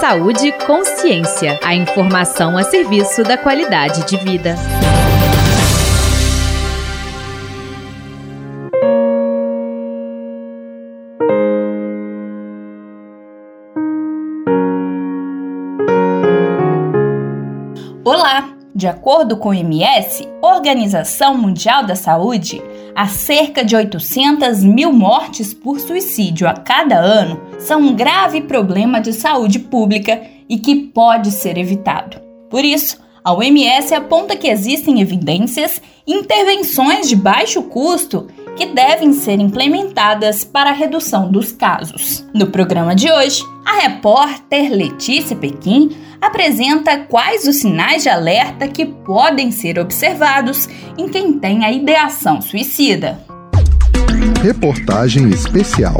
Saúde consciência. A informação a serviço da qualidade de vida. Olá! De acordo com o MS, Organização Mundial da Saúde, há cerca de 800 mil mortes por suicídio a cada ano são um grave problema de saúde pública e que pode ser evitado. Por isso, a OMS aponta que existem evidências e intervenções de baixo custo que devem ser implementadas para a redução dos casos. No programa de hoje, a repórter Letícia Pequim apresenta quais os sinais de alerta que podem ser observados em quem tem a ideação suicida. Reportagem especial.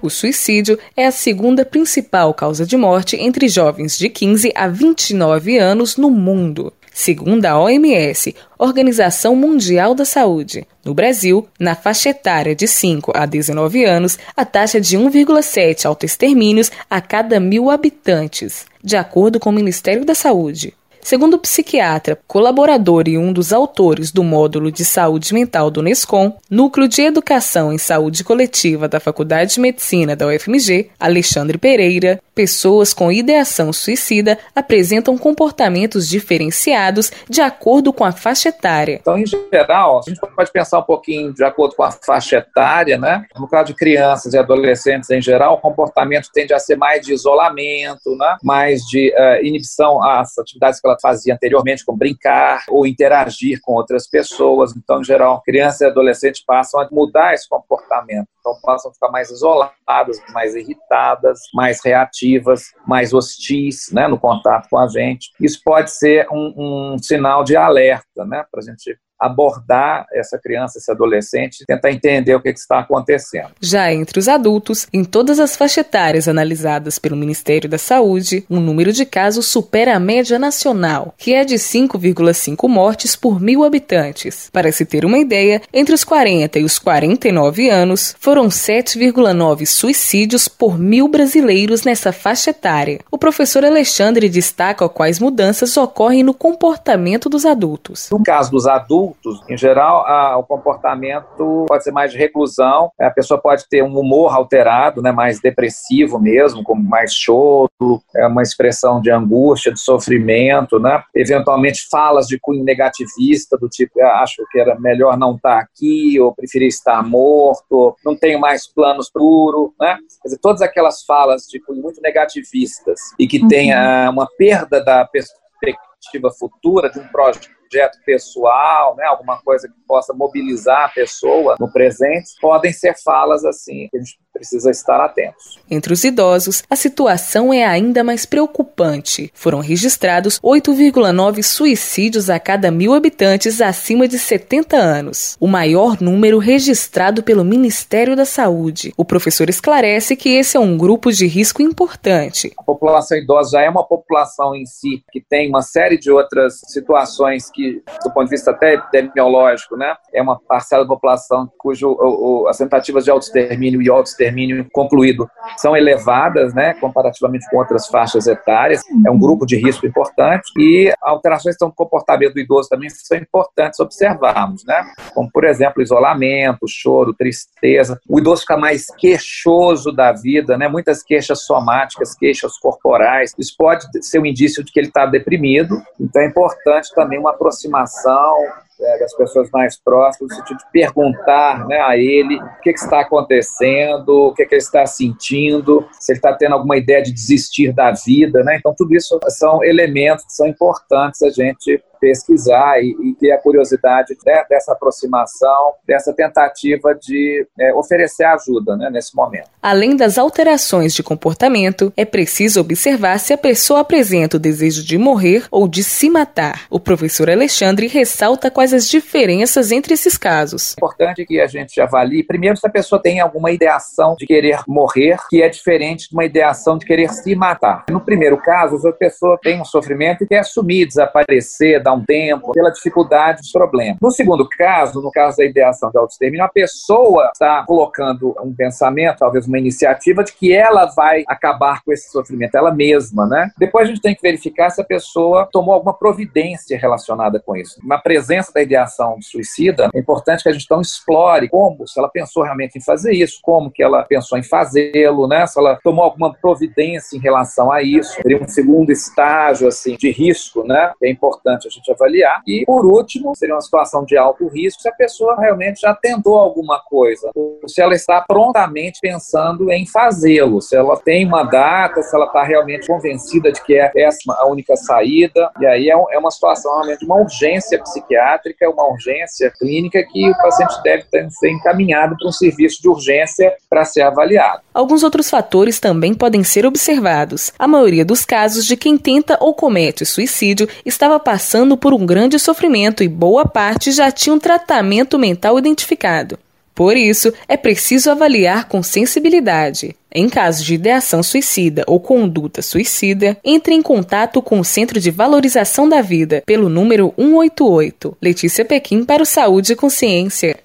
O suicídio é a segunda principal causa de morte entre jovens de 15 a 29 anos no mundo. Segundo a OMS, Organização Mundial da Saúde, no Brasil, na faixa etária de 5 a 19 anos, a taxa de 1,7 autoextermínios a cada mil habitantes, de acordo com o Ministério da Saúde. Segundo o psiquiatra, colaborador e um dos autores do módulo de saúde mental do NESCOM, Núcleo de Educação em Saúde Coletiva da Faculdade de Medicina da UFMG, Alexandre Pereira, pessoas com ideação suicida apresentam comportamentos diferenciados de acordo com a faixa etária. Então, em geral, a gente pode pensar um pouquinho de acordo com a faixa etária, né? No caso de crianças e adolescentes em geral, o comportamento tende a ser mais de isolamento, né? mais de uh, inibição às atividades que ela fazia anteriormente, como brincar ou interagir com outras pessoas. Então, em geral, crianças e adolescentes passam a mudar esse comportamento. Então, passam a ficar mais isoladas, mais irritadas, mais reativas, mais hostis né, no contato com a gente. Isso pode ser um, um sinal de alerta né, para a gente abordar essa criança, esse adolescente, tentar entender o que, que, está acontecendo. Já entre os adultos, em todas as faixas etárias analisadas pelo Ministério da Saúde, o número de casos supera a média nacional, que é de 5,5 mortes por mil habitantes. Para se ter uma ideia, entre os 40 e os 49 anos, foram 7,9 suicídios por mil brasileiros nessa faixa etária. O professor Alexandre destaca quais mudanças ocorrem no comportamento dos adultos. No caso dos adultos, adultos, em geral, a, o comportamento pode ser mais de reclusão, a pessoa pode ter um humor alterado, né, mais depressivo mesmo, como mais choro, é uma expressão de angústia, de sofrimento, né? eventualmente falas de cunho negativista, do tipo, ah, acho que era melhor não estar aqui, ou preferir estar morto, não tenho mais planos puro, né? Quer dizer, todas aquelas falas de cunho muito negativistas e que uhum. tenha uma perda da perspectiva futura de um projeto projeto pessoal, né, alguma coisa que possa mobilizar a pessoa no presente, podem ser falas assim que a gente precisa estar atentos. Entre os idosos, a situação é ainda mais preocupante. Foram registrados 8,9 suicídios a cada mil habitantes acima de 70 anos, o maior número registrado pelo Ministério da Saúde. O professor esclarece que esse é um grupo de risco importante. A população idosa já é uma população em si que tem uma série de outras situações que, do ponto de vista até epidemiológico, né, é uma parcela da população cujo o, o, as tentativas de autoextermínio e autoextermínio concluído são elevadas, né, comparativamente com outras faixas etárias. É um grupo de risco importante e alterações no comportamento do idoso também são importantes observarmos, né, como por exemplo isolamento, choro, tristeza. O idoso fica mais queixoso da vida, né, muitas queixas somáticas, queixas corporais. Isso pode ser um indício de que ele está deprimido. Então é importante também uma aproximação é, das pessoas mais próximas, no sentido de perguntar né, a ele o que, que está acontecendo, o que, que, ele está sentindo, se ele está tendo alguma ideia de desistir da vida. Né? Então, tudo isso são elementos que são importantes a gente pesquisar e, e ter a curiosidade né, dessa aproximação, dessa tentativa de é, oferecer ajuda né, nesse momento. Além das alterações de comportamento, é preciso observar se a pessoa apresenta o desejo de morrer ou de se matar. O professor Alexandre ressalta quais as diferenças entre esses casos. É importante que a gente avalie, primeiro, se a pessoa tem alguma ideação de querer morrer, que é diferente de uma ideação de querer se matar. No primeiro caso, a pessoa tem um sofrimento e quer assumir, desaparecer, dar um tempo, pela dificuldade dos problemas. No segundo caso, no caso da ideação de autoextermínio, a pessoa está colocando um pensamento, talvez uma iniciativa de que ela vai acabar com esse sofrimento, ela mesma, né? Depois a gente tem que verificar se a pessoa tomou alguma providência relacionada com isso. Na presença da ideação suicida, é importante que a gente então explore como, se ela pensou realmente em fazer isso, como que ela pensou em fazê-lo, né? Se ela tomou alguma providência em relação a isso. Seria um segundo estágio, assim, de risco, né? É importante a avaliar. E, por último, seria uma situação de alto risco se a pessoa realmente já tentou alguma coisa, ou se ela está prontamente pensando em fazê-lo, se ela tem uma data, se ela está realmente convencida de que é essa a única saída. E aí é, é uma situação realmente uma urgência psiquiátrica, uma urgência clínica que o paciente deve ser encaminhado para um serviço de urgência para ser avaliado. Alguns outros fatores também podem ser observados. A maioria dos casos de quem tenta ou comete suicídio estava passando por um grande sofrimento e boa parte já tinha um tratamento mental identificado. Por isso, é preciso avaliar com sensibilidade. Em caso de ideação suicida ou conduta suicida, entre em contato com o Centro de Valorização da Vida pelo número 188. Letícia Pequim para o Saúde e Consciência.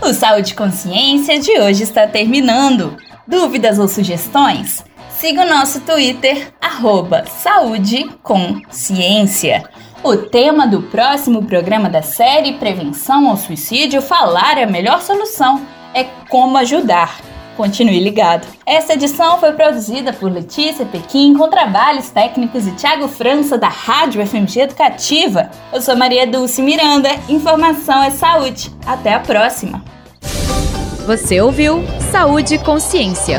O Saúde e Consciência de hoje está terminando. Dúvidas ou sugestões? Siga o nosso Twitter, arroba Saúde com Ciência. O tema do próximo programa da série Prevenção ao Suicídio Falar é a melhor solução é como ajudar. Continue ligado. Essa edição foi produzida por Letícia Pequim com trabalhos técnicos de Tiago França da Rádio FMG Educativa. Eu sou Maria Dulce Miranda. Informação é saúde. Até a próxima. Você ouviu Saúde e Consciência.